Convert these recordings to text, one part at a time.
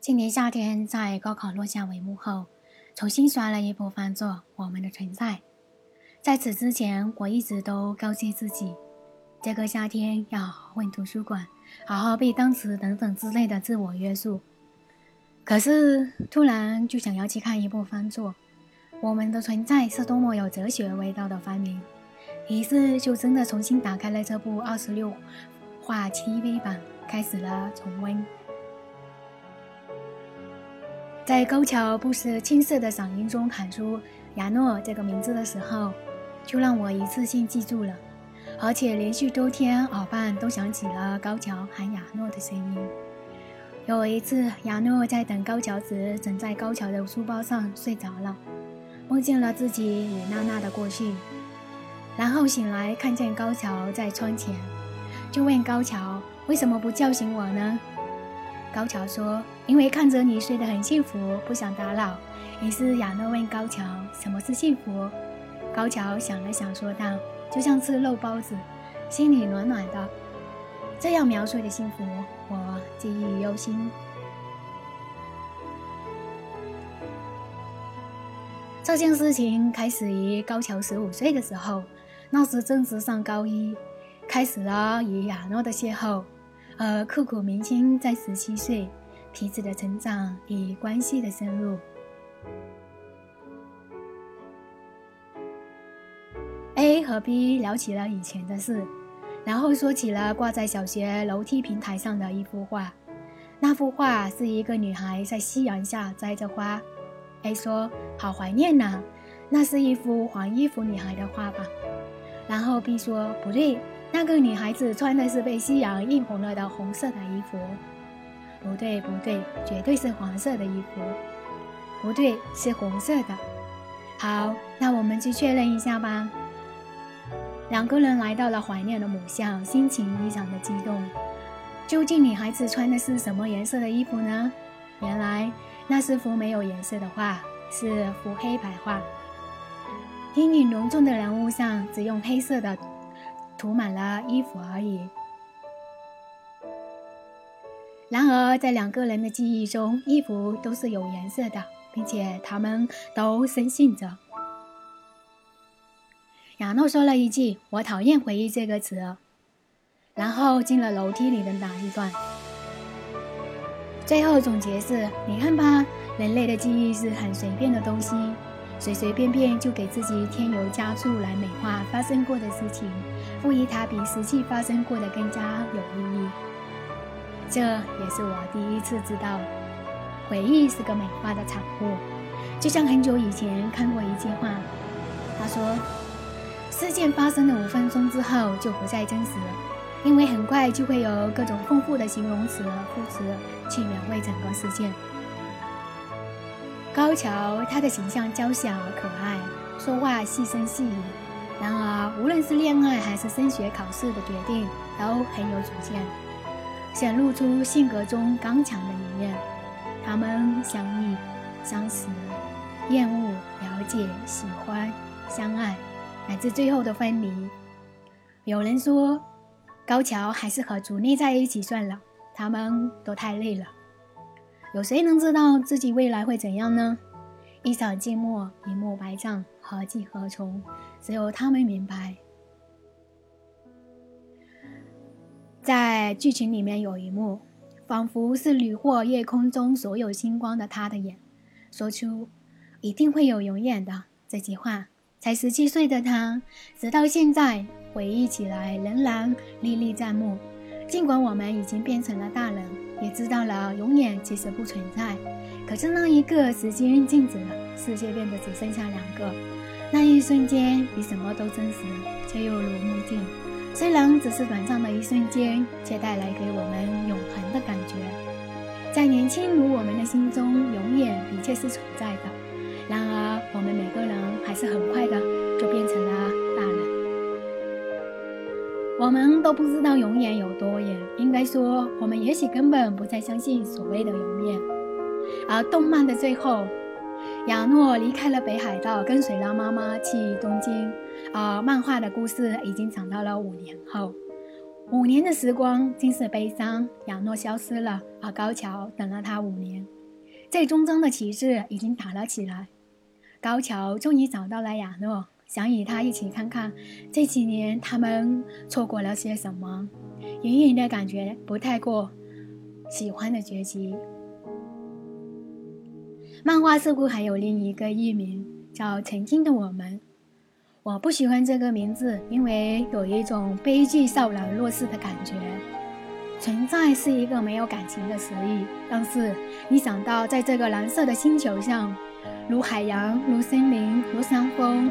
今年夏天，在高考落下帷幕后，重新刷了一部番作《我们的存在》。在此之前，我一直都告诫自己，这个夏天要好混图书馆，好好背单词等等之类的自我约束。可是突然就想要去看一部番作，《我们的存在》是多么有哲学味道的番名，于是就真的重新打开了这部二十六话 TV 版，开始了重温。在高桥不失青涩的嗓音中喊出“亚诺”这个名字的时候，就让我一次性记住了，而且连续多天耳畔都响起了高桥喊亚诺的声音。有一次，亚诺在等高桥时，枕在高桥的书包上睡着了，梦见了自己与娜娜的过去，然后醒来看见高桥在窗前，就问高桥：“为什么不叫醒我呢？”高桥说：“因为看着你睡得很幸福，不想打扰。”于是亚诺问高桥：“什么是幸福？”高桥想了想，说道：“就像吃肉包子，心里暖暖的。”这样描述的幸福，我记忆犹新。这件事情开始于高桥十五岁的时候，那时正值上高一，开始了与亚诺的邂逅。而刻骨铭心在十七岁，彼此的成长与关系的深入。A 和 B 聊起了以前的事，然后说起了挂在小学楼梯平台上的一幅画。那幅画是一个女孩在夕阳下摘着花。A 说：“好怀念呐，那是一幅黄衣服女孩的画吧？”然后 B 说：“不对。”那个女孩子穿的是被夕阳映红了的红色的衣服，不对，不对，绝对是黄色的衣服，不对，是红色的。好，那我们去确认一下吧。两个人来到了怀念的母校，心情异常的激动。究竟女孩子穿的是什么颜色的衣服呢？原来那是幅没有颜色的画，是幅黑白画。阴影浓重的人物上，只用黑色的。涂满了衣服而已。然而，在两个人的记忆中，衣服都是有颜色的，并且他们都深信着。亚诺说了一句：“我讨厌回忆这个词。”然后进了楼梯里的那一段。最后总结是：你看吧，人类的记忆是很随便的东西。随随便便就给自己添油加醋来美化发生过的事情，赋予它比实际发生过的更加有意义。这也是我第一次知道，回忆是个美化的产物。就像很久以前看过一句话，他说：“事件发生的五分钟之后就不再真实，因为很快就会有各种丰富的形容词、副词去描绘整个事件。”高桥，他的形象娇小可爱，说话细声细语。然而，无论是恋爱还是升学考试的决定，都很有主见，显露出性格中刚强的一面。他们相遇、相识、厌恶、了解、喜欢、相爱，乃至最后的分离。有人说，高桥还是和竹内在一起算了，他们都太累了。有谁能知道自己未来会怎样呢？一场静默，一幕白帐，何去何从？只有他们明白。在剧情里面有一幕，仿佛是屡获夜空中所有星光的他的眼，说出“一定会有永远的”这句话。才十七岁的他，直到现在回忆起来仍然历历在目。尽管我们已经变成了大人。也知道了，永远其实不存在。可是那一个时间静止了，世界变得只剩下两个。那一瞬间比什么都真实，却又如梦境。虽然只是短暂的一瞬间，却带来给我们永恒的感觉。在年轻如我们的心中，永远的确是存在的。然而，我们每个人还是很快的我们都不知道永远有多远，应该说，我们也许根本不再相信所谓的永远。而动漫的最后，亚诺离开了北海道，跟随了妈妈去东京。而漫画的故事已经长到了五年后，五年的时光竟是悲伤，亚诺消失了，而高桥等了他五年。最终章的旗帜已经打了起来，高桥终于找到了亚诺，想与他一起看看这几年他们错过了些什么。隐隐的感觉不太过喜欢的结局。漫画似乎还有另一个译名，叫《曾经的我们》。我不喜欢这个名字，因为有一种悲剧少男弱势的感觉。存在是一个没有感情的词语，但是你想到在这个蓝色的星球上，如海洋，如森林，如山峰，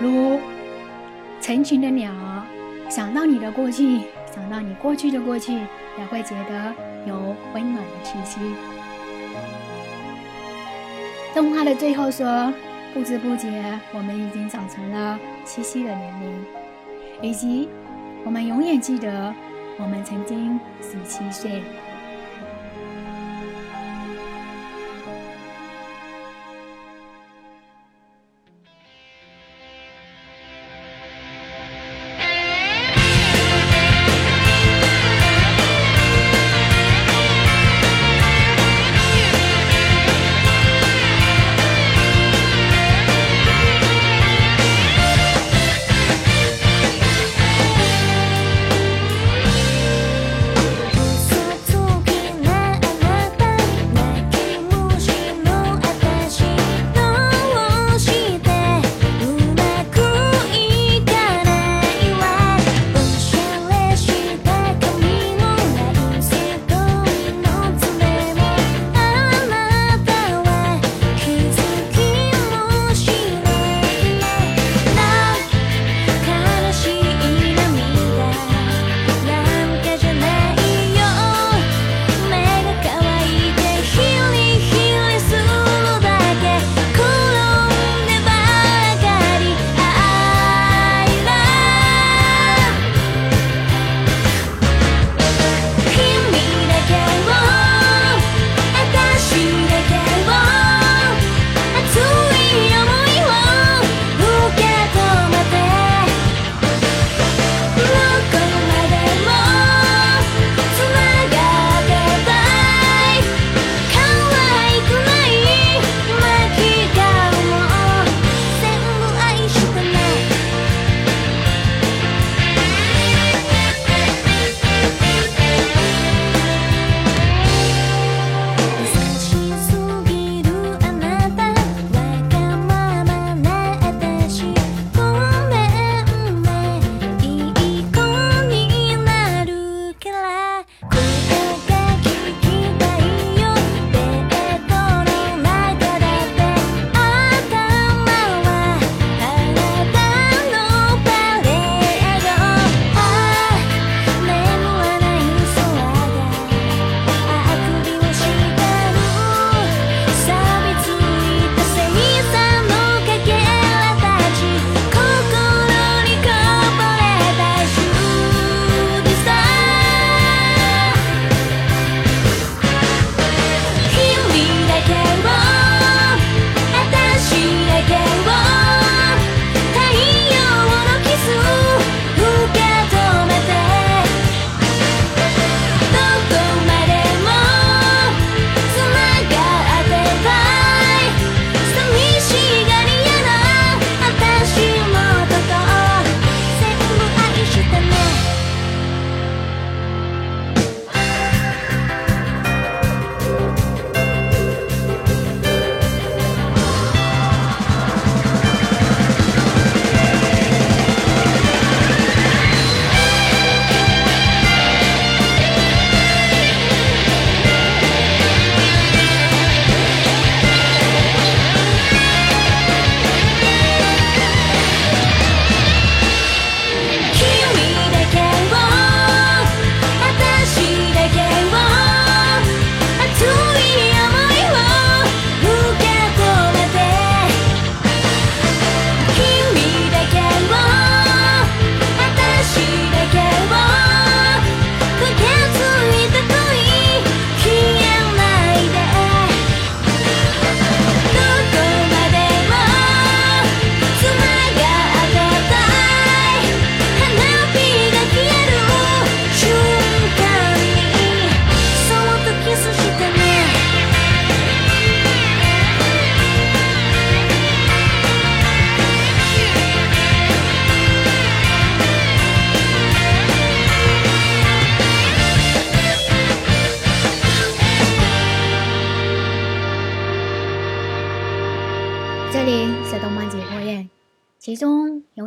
如成群的鸟，想到你的过去，想到你过去的过去，也会觉得有温暖的气息。动画的最后说。不知不觉，我们已经长成了七夕的年龄，以及我们永远记得我们曾经十七岁。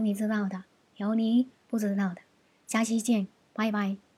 你知道的，有你不知道的。下期见，拜拜。